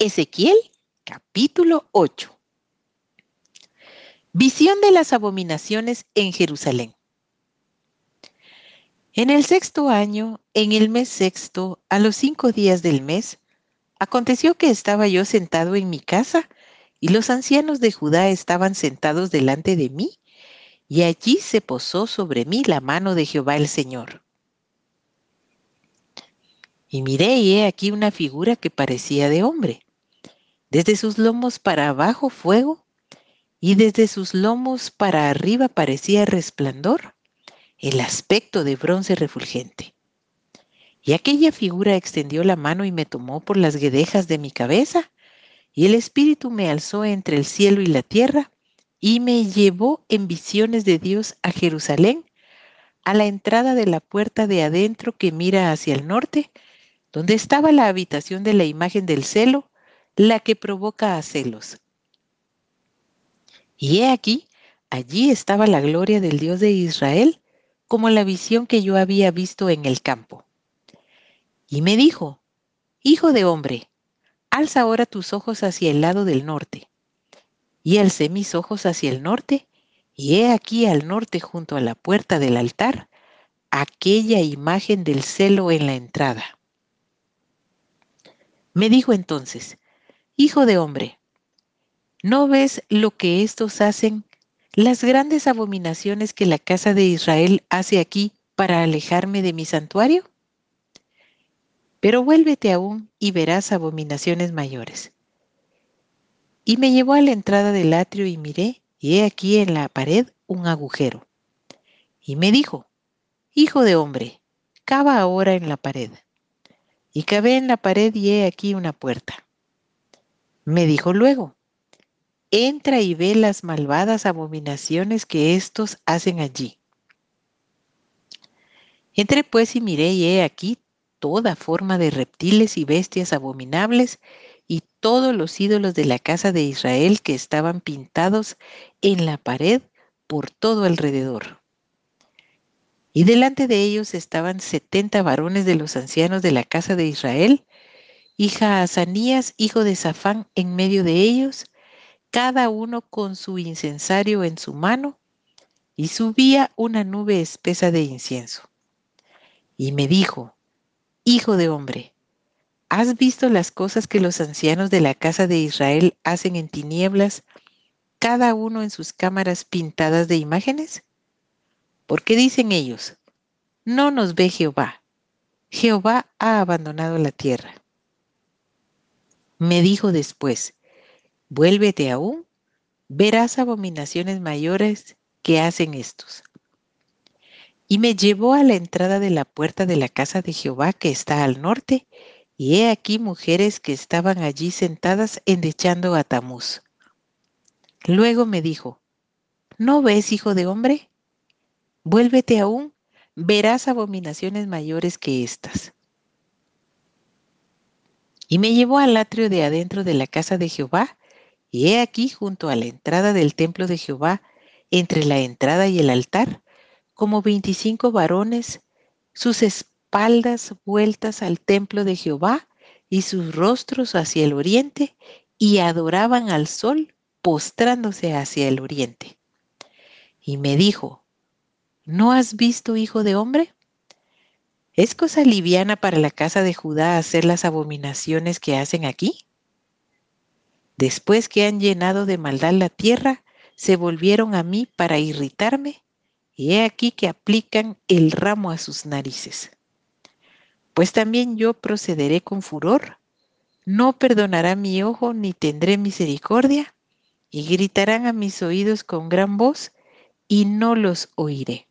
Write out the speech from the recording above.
Ezequiel capítulo 8. Visión de las abominaciones en Jerusalén. En el sexto año, en el mes sexto, a los cinco días del mes, aconteció que estaba yo sentado en mi casa y los ancianos de Judá estaban sentados delante de mí, y allí se posó sobre mí la mano de Jehová el Señor. Y miré y he aquí una figura que parecía de hombre desde sus lomos para abajo fuego, y desde sus lomos para arriba parecía resplandor, el aspecto de bronce refulgente. Y aquella figura extendió la mano y me tomó por las guedejas de mi cabeza, y el Espíritu me alzó entre el cielo y la tierra, y me llevó en visiones de Dios a Jerusalén, a la entrada de la puerta de adentro que mira hacia el norte, donde estaba la habitación de la imagen del celo, la que provoca a celos. Y he aquí, allí estaba la gloria del Dios de Israel, como la visión que yo había visto en el campo. Y me dijo, Hijo de hombre, alza ahora tus ojos hacia el lado del norte. Y alcé mis ojos hacia el norte, y he aquí al norte junto a la puerta del altar, aquella imagen del celo en la entrada. Me dijo entonces, Hijo de hombre, ¿no ves lo que estos hacen, las grandes abominaciones que la casa de Israel hace aquí para alejarme de mi santuario? Pero vuélvete aún y verás abominaciones mayores. Y me llevó a la entrada del atrio y miré, y he aquí en la pared un agujero. Y me dijo, Hijo de hombre, cava ahora en la pared. Y cavé en la pared y he aquí una puerta. Me dijo luego, entra y ve las malvadas abominaciones que éstos hacen allí. Entré pues y miré y he aquí toda forma de reptiles y bestias abominables y todos los ídolos de la casa de Israel que estaban pintados en la pared por todo alrededor. Y delante de ellos estaban setenta varones de los ancianos de la casa de Israel, y Jaazanías, hijo de Safán, en medio de ellos, cada uno con su incensario en su mano, y subía una nube espesa de incienso. Y me dijo, Hijo de hombre, ¿has visto las cosas que los ancianos de la casa de Israel hacen en tinieblas, cada uno en sus cámaras pintadas de imágenes? Porque dicen ellos, no nos ve Jehová, Jehová ha abandonado la tierra. Me dijo después, vuélvete aún, verás abominaciones mayores que hacen estos. Y me llevó a la entrada de la puerta de la casa de Jehová que está al norte, y he aquí mujeres que estaban allí sentadas endechando a Tamuz. Luego me dijo, ¿no ves, hijo de hombre? Vuélvete aún, verás abominaciones mayores que estas. Y me llevó al atrio de adentro de la casa de Jehová, y he aquí junto a la entrada del templo de Jehová, entre la entrada y el altar, como veinticinco varones, sus espaldas vueltas al templo de Jehová y sus rostros hacia el oriente, y adoraban al sol postrándose hacia el oriente. Y me dijo, ¿no has visto, hijo de hombre? ¿Es cosa liviana para la casa de Judá hacer las abominaciones que hacen aquí? Después que han llenado de maldad la tierra, se volvieron a mí para irritarme, y he aquí que aplican el ramo a sus narices. Pues también yo procederé con furor, no perdonará mi ojo ni tendré misericordia, y gritarán a mis oídos con gran voz, y no los oiré.